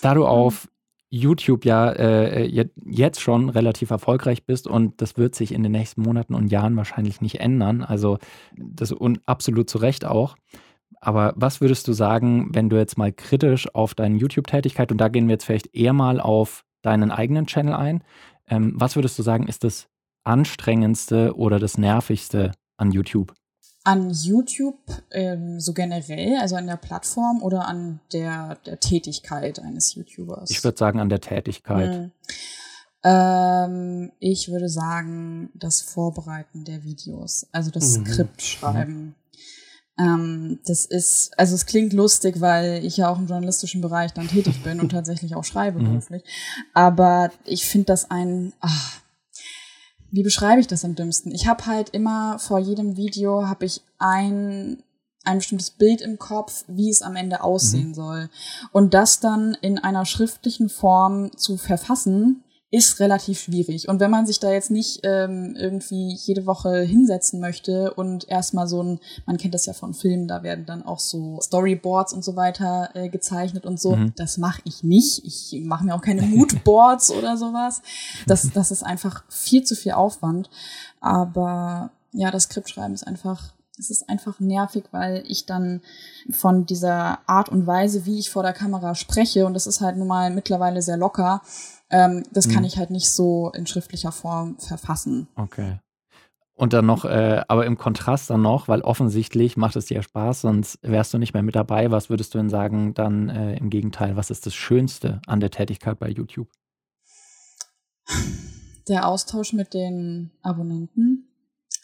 Da du auf YouTube ja äh, jetzt schon relativ erfolgreich bist und das wird sich in den nächsten Monaten und Jahren wahrscheinlich nicht ändern. Also das und absolut zu Recht auch. Aber was würdest du sagen, wenn du jetzt mal kritisch auf deine YouTube-Tätigkeit und da gehen wir jetzt vielleicht eher mal auf deinen eigenen Channel ein, ähm, was würdest du sagen, ist das anstrengendste oder das nervigste an YouTube? An YouTube ähm, so generell, also an der Plattform oder an der, der Tätigkeit eines YouTubers? Ich würde sagen an der Tätigkeit. Hm. Ähm, ich würde sagen das Vorbereiten der Videos, also das mhm. Skript schreiben. Ähm, das ist, also es klingt lustig, weil ich ja auch im journalistischen Bereich dann tätig bin und tatsächlich auch schreibe mhm. beruflich. Aber ich finde das ein, ach, wie beschreibe ich das am dümmsten? Ich habe halt immer vor jedem Video habe ich ein ein bestimmtes Bild im Kopf, wie es am Ende aussehen mhm. soll. Und das dann in einer schriftlichen Form zu verfassen, ist relativ schwierig. Und wenn man sich da jetzt nicht ähm, irgendwie jede Woche hinsetzen möchte und erstmal so ein, man kennt das ja von Filmen, da werden dann auch so Storyboards und so weiter äh, gezeichnet und so. Mhm. Das mache ich nicht. Ich mache mir auch keine Moodboards oder sowas. Das, das ist einfach viel zu viel Aufwand. Aber ja, das Skriptschreiben ist einfach es ist einfach nervig, weil ich dann von dieser Art und Weise, wie ich vor der Kamera spreche, und das ist halt nun mal mittlerweile sehr locker, ähm, das kann mhm. ich halt nicht so in schriftlicher Form verfassen. Okay. Und dann noch, äh, aber im Kontrast dann noch, weil offensichtlich macht es dir Spaß, sonst wärst du nicht mehr mit dabei. Was würdest du denn sagen, dann äh, im Gegenteil, was ist das Schönste an der Tätigkeit bei YouTube? Der Austausch mit den Abonnenten.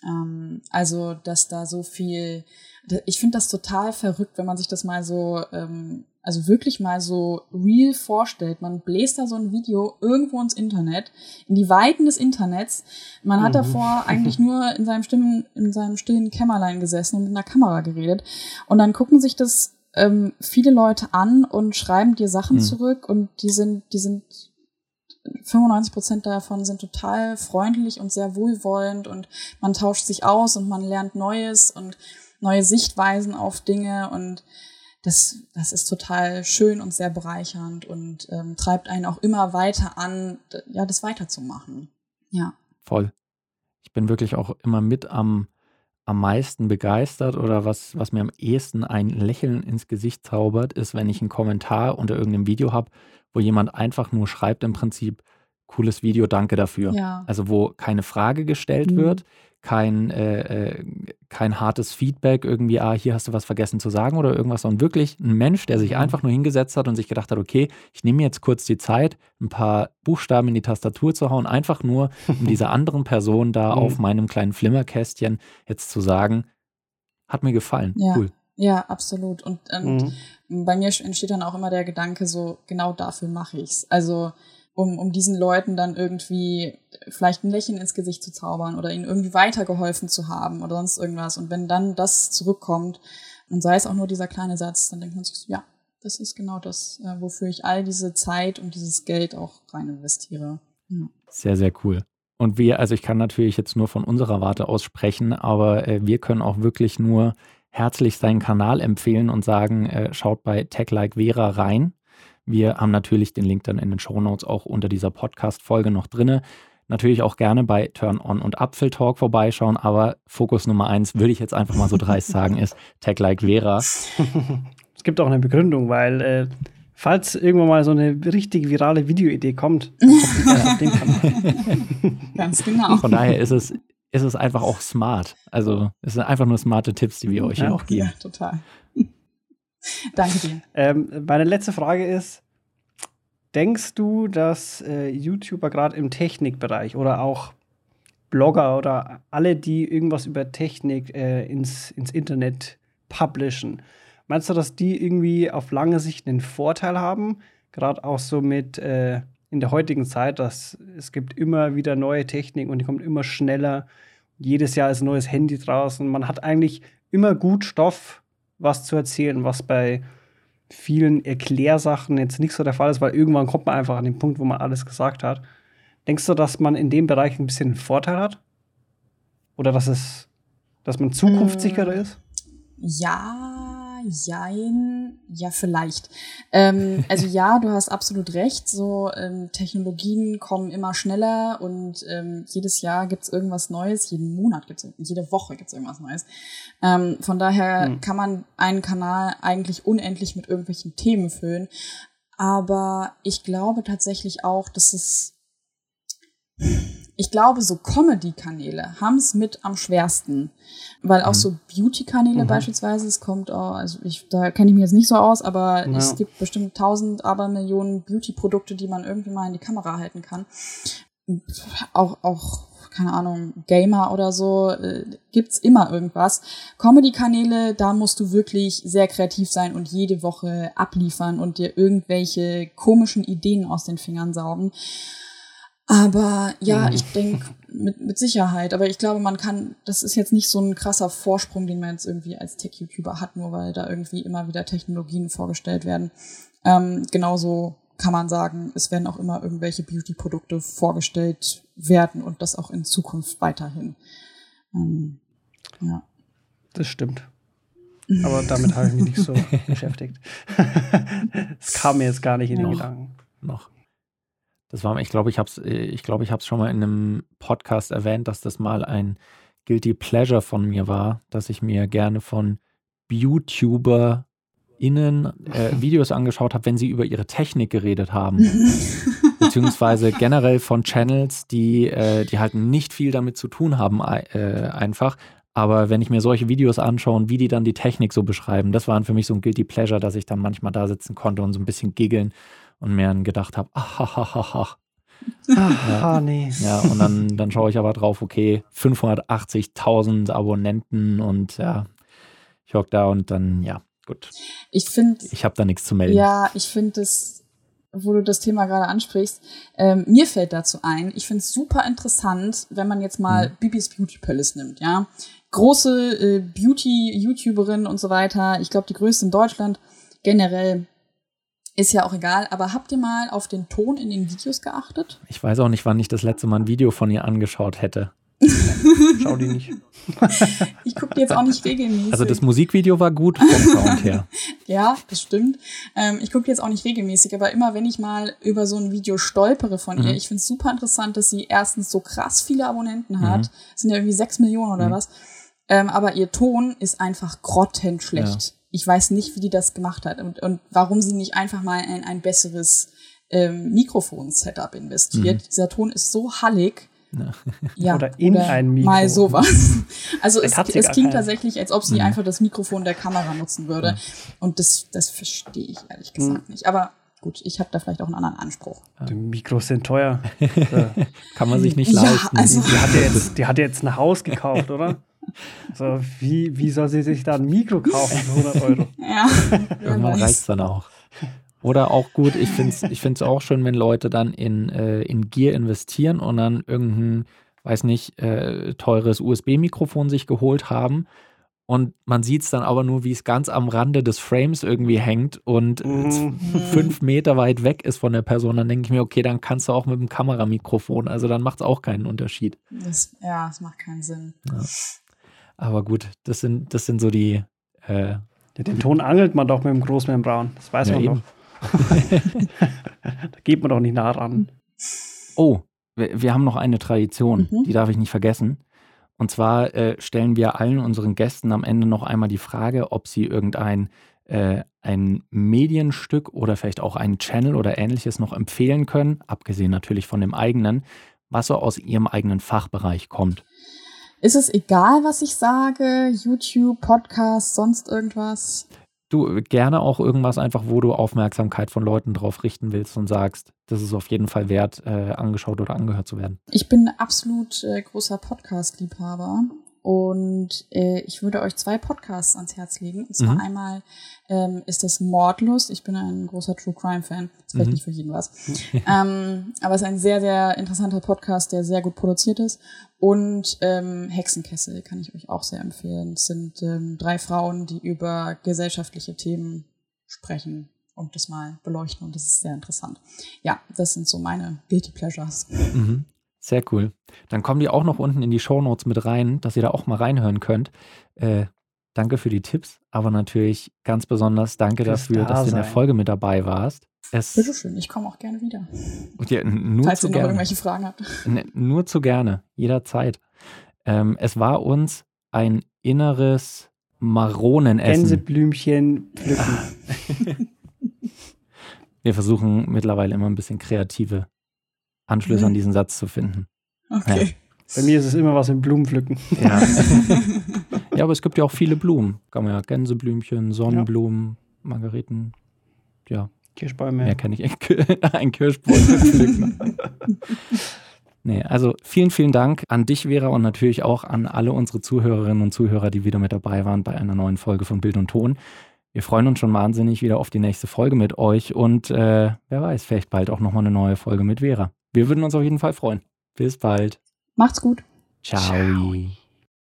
Ähm, also, dass da so viel, ich finde das total verrückt, wenn man sich das mal so, ähm, also wirklich mal so real vorstellt. Man bläst da so ein Video irgendwo ins Internet, in die Weiten des Internets. Man hat mhm. davor eigentlich nur in seinem, Stimmen, in seinem stillen Kämmerlein gesessen und mit einer Kamera geredet. Und dann gucken sich das ähm, viele Leute an und schreiben dir Sachen mhm. zurück und die sind, die sind 95 Prozent davon sind total freundlich und sehr wohlwollend und man tauscht sich aus und man lernt Neues und neue Sichtweisen auf Dinge und das, das ist total schön und sehr bereichernd und ähm, treibt einen auch immer weiter an, ja, das weiterzumachen. Ja. Voll. Ich bin wirklich auch immer mit am, am meisten begeistert oder was, was mir am ehesten ein Lächeln ins Gesicht zaubert, ist, wenn ich einen Kommentar unter irgendeinem Video habe, wo jemand einfach nur schreibt im Prinzip, cooles Video, danke dafür. Ja. Also wo keine Frage gestellt mhm. wird, kein, äh, äh, kein hartes Feedback, irgendwie, ah, hier hast du was vergessen zu sagen oder irgendwas, sondern wirklich ein Mensch, der sich mhm. einfach nur hingesetzt hat und sich gedacht hat, okay, ich nehme jetzt kurz die Zeit, ein paar Buchstaben in die Tastatur zu hauen, einfach nur, um dieser anderen Person da mhm. auf meinem kleinen Flimmerkästchen jetzt zu sagen, hat mir gefallen. Ja. Cool. Ja, absolut. Und, und mhm. bei mir entsteht dann auch immer der Gedanke, so genau dafür mache ich's. Also um, um diesen Leuten dann irgendwie vielleicht ein Lächeln ins Gesicht zu zaubern oder ihnen irgendwie weitergeholfen zu haben oder sonst irgendwas. Und wenn dann das zurückkommt und sei es auch nur dieser kleine Satz, dann denkt man sich so, ja, das ist genau das, äh, wofür ich all diese Zeit und dieses Geld auch rein investiere. Ja. Sehr, sehr cool. Und wir, also ich kann natürlich jetzt nur von unserer Warte aus sprechen, aber äh, wir können auch wirklich nur herzlich seinen Kanal empfehlen und sagen, äh, schaut bei Tech Like Vera rein. Wir haben natürlich den Link dann in den Show Notes auch unter dieser Podcast-Folge noch drinne. Natürlich auch gerne bei Turn On und Apfel Talk vorbeischauen, aber Fokus Nummer eins, würde ich jetzt einfach mal so dreist sagen, ist Tech Like Vera. Es gibt auch eine Begründung, weil äh, falls irgendwann mal so eine richtig virale Videoidee kommt, kommt auf den Kanal. Ganz genau. Von daher ist es ist es einfach auch smart. Also es sind einfach nur smarte Tipps, die wir euch ja, hier auch geben. Ja, total. Danke. Ähm, meine letzte Frage ist, denkst du, dass äh, YouTuber gerade im Technikbereich oder auch Blogger oder alle, die irgendwas über Technik äh, ins, ins Internet publishen, meinst du, dass die irgendwie auf lange Sicht einen Vorteil haben? Gerade auch so mit äh, in der heutigen Zeit, dass es gibt immer wieder neue Technik und die kommt immer schneller. Jedes Jahr ist ein neues Handy draußen. Man hat eigentlich immer gut Stoff, was zu erzählen, was bei vielen Erklärsachen jetzt nicht so der Fall ist, weil irgendwann kommt man einfach an den Punkt, wo man alles gesagt hat. Denkst du, dass man in dem Bereich ein bisschen einen Vorteil hat? Oder dass es, dass man zukunftssicherer hm. ist? Ja, jein, ja, vielleicht. Ähm, also ja, du hast absolut recht. So ähm, Technologien kommen immer schneller und ähm, jedes Jahr gibt's irgendwas Neues, jeden Monat gibt's, jede Woche gibt's irgendwas Neues. Ähm, von daher hm. kann man einen Kanal eigentlich unendlich mit irgendwelchen Themen füllen. Aber ich glaube tatsächlich auch, dass es ich glaube, so Comedy-Kanäle haben es mit am schwersten. Weil auch mhm. so Beauty-Kanäle mhm. beispielsweise, es kommt auch, also ich, da kenne ich mich jetzt nicht so aus, aber ja. es gibt bestimmt tausend, aber Millionen Beauty-Produkte, die man irgendwie mal in die Kamera halten kann. Auch, auch, keine Ahnung, Gamer oder so, äh, gibt's immer irgendwas. Comedy-Kanäle, da musst du wirklich sehr kreativ sein und jede Woche abliefern und dir irgendwelche komischen Ideen aus den Fingern saugen. Aber ja, mhm. ich denke mit, mit Sicherheit. Aber ich glaube, man kann, das ist jetzt nicht so ein krasser Vorsprung, den man jetzt irgendwie als Tech-YouTuber hat, nur weil da irgendwie immer wieder Technologien vorgestellt werden. Ähm, genauso kann man sagen, es werden auch immer irgendwelche Beauty-Produkte vorgestellt werden und das auch in Zukunft weiterhin. Ähm, ja. Das stimmt. Aber damit habe ich mich nicht so beschäftigt. Es kam mir jetzt gar nicht in den Gedanken. Noch. Das war, ich glaube, ich habe es äh, ich glaub, ich schon mal in einem Podcast erwähnt, dass das mal ein Guilty Pleasure von mir war, dass ich mir gerne von YouTuber innen äh, Videos angeschaut habe, wenn sie über ihre Technik geredet haben. Beziehungsweise generell von Channels, die, äh, die halt nicht viel damit zu tun haben, äh, einfach. Aber wenn ich mir solche Videos anschaue und wie die dann die Technik so beschreiben, das waren für mich so ein Guilty Pleasure, dass ich dann manchmal da sitzen konnte und so ein bisschen giggeln und mir dann gedacht habe, ach, ach, ach, ach, Ah, ah, nee. Ja, und dann, dann schaue ich aber drauf, okay, 580.000 Abonnenten und ja, ich hock da und dann, ja, gut. Ich finde. Ich habe da nichts zu melden. Ja, ich finde das, wo du das Thema gerade ansprichst, ähm, mir fällt dazu ein, ich finde es super interessant, wenn man jetzt mal mhm. Bibis Beauty Palace nimmt, ja. Große äh, Beauty-YouTuberin und so weiter, ich glaube die größte in Deutschland, generell ist ja auch egal, aber habt ihr mal auf den Ton in den Videos geachtet? Ich weiß auch nicht, wann ich das letzte Mal ein Video von ihr angeschaut hätte. Schau die nicht. ich gucke die jetzt auch nicht regelmäßig. Also das Musikvideo war gut vom Sound her. ja, das stimmt. Ähm, ich gucke die jetzt auch nicht regelmäßig, aber immer wenn ich mal über so ein Video stolpere von mhm. ihr, ich finde es super interessant, dass sie erstens so krass viele Abonnenten hat. Mhm. Das sind ja irgendwie sechs Millionen oder mhm. was. Ähm, aber ihr Ton ist einfach grottenschlecht. Ja ich weiß nicht, wie die das gemacht hat und, und warum sie nicht einfach mal in ein besseres ähm, Mikrofon-Setup investiert. Mhm. Dieser Ton ist so hallig. Ja. oder in oder ein Mikrofon. Mal sowas. Also es, es klingt tatsächlich, als ob sie mhm. einfach das Mikrofon der Kamera nutzen würde. Mhm. Und das, das verstehe ich ehrlich gesagt mhm. nicht. Aber gut, ich habe da vielleicht auch einen anderen Anspruch. Die Mikros sind teuer. Kann man sich nicht leisten. Ja, also die, hat ja jetzt, die hat ja jetzt ein Haus gekauft, oder? So, wie, wie soll sie sich da ein Mikro kaufen für 100 Euro? Ja, irgendwann reicht es dann auch. Oder auch gut, ich finde es ich find's auch schön, wenn Leute dann in, äh, in Gear investieren und dann irgendein, weiß nicht, äh, teures USB-Mikrofon sich geholt haben. Und man sieht es dann aber nur, wie es ganz am Rande des Frames irgendwie hängt und mhm. fünf Meter weit weg ist von der Person. Dann denke ich mir, okay, dann kannst du auch mit dem Kameramikrofon. Also dann macht es auch keinen Unterschied. Das, ja, es macht keinen Sinn. Ja. Aber gut, das sind, das sind so die. Äh, den Ton angelt man doch mit dem Großmembran. Das weiß ja, man eben. doch. da geht man doch nicht nah ran. Oh, wir, wir haben noch eine Tradition, mhm. die darf ich nicht vergessen. Und zwar äh, stellen wir allen unseren Gästen am Ende noch einmal die Frage, ob sie irgendein äh, ein Medienstück oder vielleicht auch einen Channel oder ähnliches noch empfehlen können, abgesehen natürlich von dem eigenen, was so aus ihrem eigenen Fachbereich kommt. Ist es egal, was ich sage? YouTube, Podcast, sonst irgendwas? Du, gerne auch irgendwas einfach, wo du Aufmerksamkeit von Leuten drauf richten willst und sagst, das ist auf jeden Fall wert, äh, angeschaut oder angehört zu werden. Ich bin absolut äh, großer Podcast-Liebhaber. Und äh, ich würde euch zwei Podcasts ans Herz legen. Und zwar mhm. einmal ähm, ist das Mordlust. Ich bin ein großer True Crime Fan. Das ist vielleicht mhm. nicht für jeden was. ähm, aber es ist ein sehr, sehr interessanter Podcast, der sehr gut produziert ist. Und ähm, Hexenkessel kann ich euch auch sehr empfehlen. Es sind ähm, drei Frauen, die über gesellschaftliche Themen sprechen und das mal beleuchten. Und das ist sehr interessant. Ja, das sind so meine Guilty Pleasures. Mhm. Sehr cool. Dann kommen die auch noch unten in die Show Notes mit rein, dass ihr da auch mal reinhören könnt. Äh, danke für die Tipps, aber natürlich ganz besonders danke Fürs dafür, da dass du in der Folge mit dabei warst. Es Bitteschön, ich komme auch gerne wieder. Ja, nur Falls zu ihr noch gerne. irgendwelche Fragen habt. Ne, nur zu gerne, jederzeit. Ähm, es war uns ein inneres Maronenessen. Gänseblümchen pflücken. Wir versuchen mittlerweile immer ein bisschen kreative Anschlüsse an mhm. diesen Satz zu finden. Okay. Ja. Bei mir ist es immer was im Blumenpflücken. Ja. ja, aber es gibt ja auch viele Blumen. Kann man ja Gänseblümchen, Sonnenblumen, ja. Margariten, ja. Kirschbäume. Mehr kenne ich. Ein Kirschbaum pflücken. nee, also vielen, vielen Dank an dich, Vera, und natürlich auch an alle unsere Zuhörerinnen und Zuhörer, die wieder mit dabei waren bei einer neuen Folge von Bild und Ton. Wir freuen uns schon wahnsinnig wieder auf die nächste Folge mit euch und äh, wer weiß, vielleicht bald auch nochmal eine neue Folge mit Vera. Wir würden uns auf jeden Fall freuen. Bis bald. Macht's gut. Ciao. Ciao.